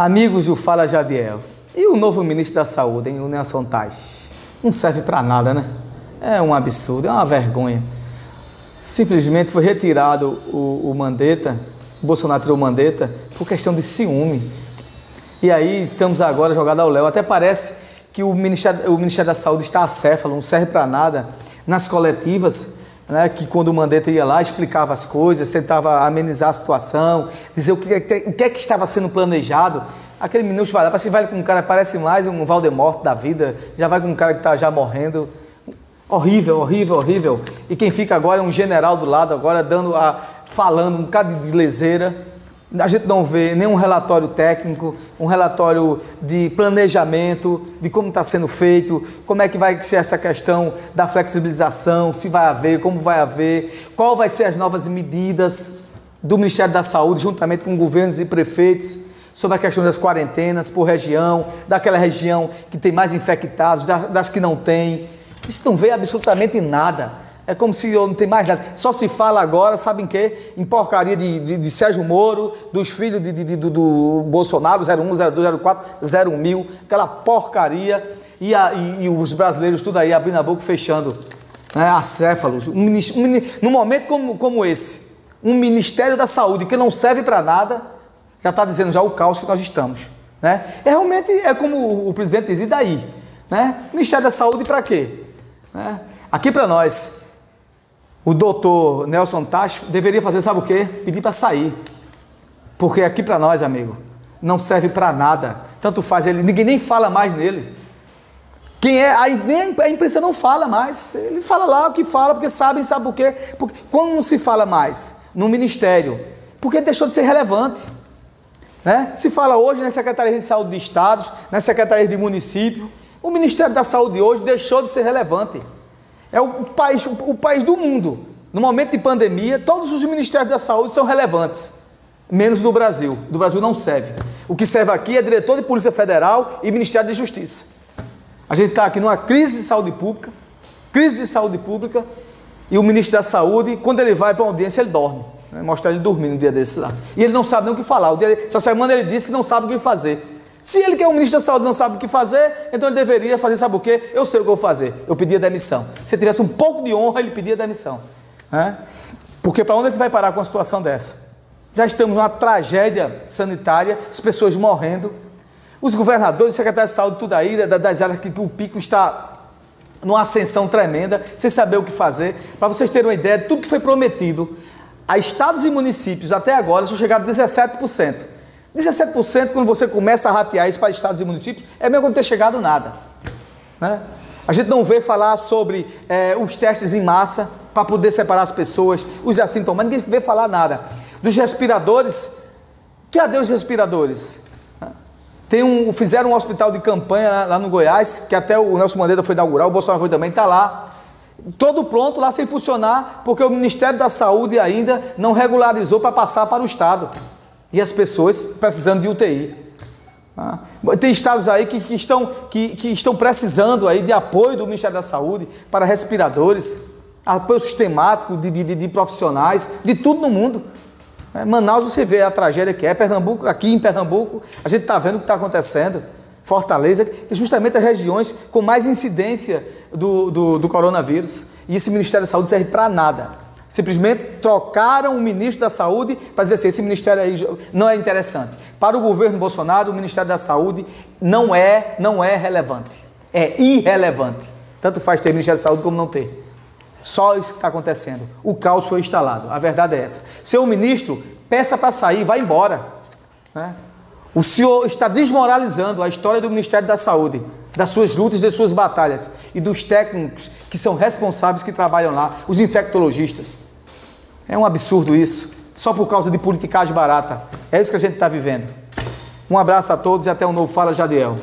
Amigos do Fala Jadiel, e o novo ministro da Saúde, hein, o Nelson Tais? Não serve para nada, né? É um absurdo, é uma vergonha. Simplesmente foi retirado o, o Mandetta, o Bolsonaro tirou o Mandetta, por questão de ciúme. E aí estamos agora jogados ao Léo. Até parece que o Ministério, o Ministério da Saúde está acéfalo, não serve para nada. Nas coletivas, né, que quando o Mandetta ia lá, explicava as coisas, tentava amenizar a situação, dizer o que, o que é que estava sendo planejado. Aquele minuto vai lá, parece vai com um cara, parece mais um Valdemorto da vida, já vai com um cara que está já morrendo. Horrível, horrível, horrível. E quem fica agora é um general do lado, agora dando a, falando um bocado de leseira. A gente não vê nenhum relatório técnico, um relatório de planejamento, de como está sendo feito, como é que vai ser essa questão da flexibilização, se vai haver, como vai haver, qual vai ser as novas medidas do Ministério da Saúde, juntamente com governos e prefeitos, sobre a questão das quarentenas por região, daquela região que tem mais infectados, das que não tem. Isso não vê absolutamente nada. É como se eu não tem mais nada. Só se fala agora, sabem quê? Em porcaria de, de, de Sérgio Moro, dos filhos de, de, do, do Bolsonaro, 01, 02, 04, 01 mil, aquela porcaria. E, a, e, e, os brasileiros tudo aí abrindo a boca fechando. Né? Acéfalos. Um, um, num momento como, como esse, um Ministério da Saúde que não serve para nada, já está dizendo já o caos que nós estamos. Né? É realmente, é como o presidente diz, e daí? Né? Ministério da Saúde para quê? Né? Aqui para nós, o doutor Nelson Tacho deveria fazer, sabe o quê? Pedir para sair. Porque aqui para nós, amigo, não serve para nada. Tanto faz ele, ninguém nem fala mais nele. Quem é, a, a imprensa não fala mais. Ele fala lá o que fala, porque sabem, sabe por quê? Porque, quando não se fala mais no ministério, porque deixou de ser relevante. Né? Se fala hoje nas secretarias de saúde de estados, nas secretarias de município. O Ministério da Saúde hoje deixou de ser relevante. É o país, o país do mundo. No momento de pandemia, todos os ministérios da saúde são relevantes, menos do Brasil. Do Brasil não serve. O que serve aqui é diretor de Polícia Federal e Ministério da Justiça. A gente está aqui numa crise de saúde pública, crise de saúde pública, e o ministro da Saúde, quando ele vai para uma audiência, ele dorme. Né? Mostra ele dormindo um dia desse lá. E ele não sabe nem o que falar. O dia, essa semana ele disse que não sabe o que fazer. Se ele que é o ministro da Saúde não sabe o que fazer, então ele deveria fazer, sabe o quê? Eu sei o que eu vou fazer. Eu pedia demissão. Se ele tivesse um pouco de honra, ele pedia demissão. Né? Porque para onde é que vai parar com uma situação dessa? Já estamos numa tragédia sanitária, as pessoas morrendo, os governadores, secretários de saúde, tudo aí, das áreas que o pico está numa ascensão tremenda, sem saber o que fazer. Para vocês terem uma ideia, tudo que foi prometido a estados e municípios até agora só chegaram a 17%. 17% quando você começa a ratear isso para estados e municípios, é mesmo não ter chegado nada. Né? A gente não vê falar sobre é, os testes em massa para poder separar as pessoas, os assintomáticos, ninguém vê falar nada. Dos respiradores, que adeus respiradores? Tem um, fizeram um hospital de campanha lá, no Goiás, que até o Nelson Mandetta foi inaugurar, o Bolsonaro foi também, está lá. Todo pronto lá sem funcionar, porque o Ministério da Saúde ainda não regularizou para passar para o Estado e as pessoas precisando de UTI. Tá? Tem estados aí que, que, estão, que, que estão precisando aí de apoio do Ministério da Saúde para respiradores, apoio sistemático de, de, de profissionais, de tudo no mundo. É, Manaus você vê a tragédia que é, Pernambuco, aqui em Pernambuco, a gente está vendo o que está acontecendo. Fortaleza, que justamente as regiões com mais incidência do, do, do coronavírus. E esse Ministério da Saúde serve para nada. Simplesmente trocaram o ministro da Saúde para dizer assim: esse ministério aí não é interessante. Para o governo Bolsonaro, o Ministério da Saúde não é, não é relevante. É irrelevante. Tanto faz ter Ministério da Saúde como não ter. Só isso que está acontecendo. O caos foi instalado. A verdade é essa. Seu ministro, peça para sair, vá embora. Né? O senhor está desmoralizando a história do Ministério da Saúde das suas lutas, das suas batalhas e dos técnicos que são responsáveis que trabalham lá, os infectologistas. É um absurdo isso, só por causa de politicagem barata. É isso que a gente está vivendo. Um abraço a todos e até o um novo Fala Jadiel.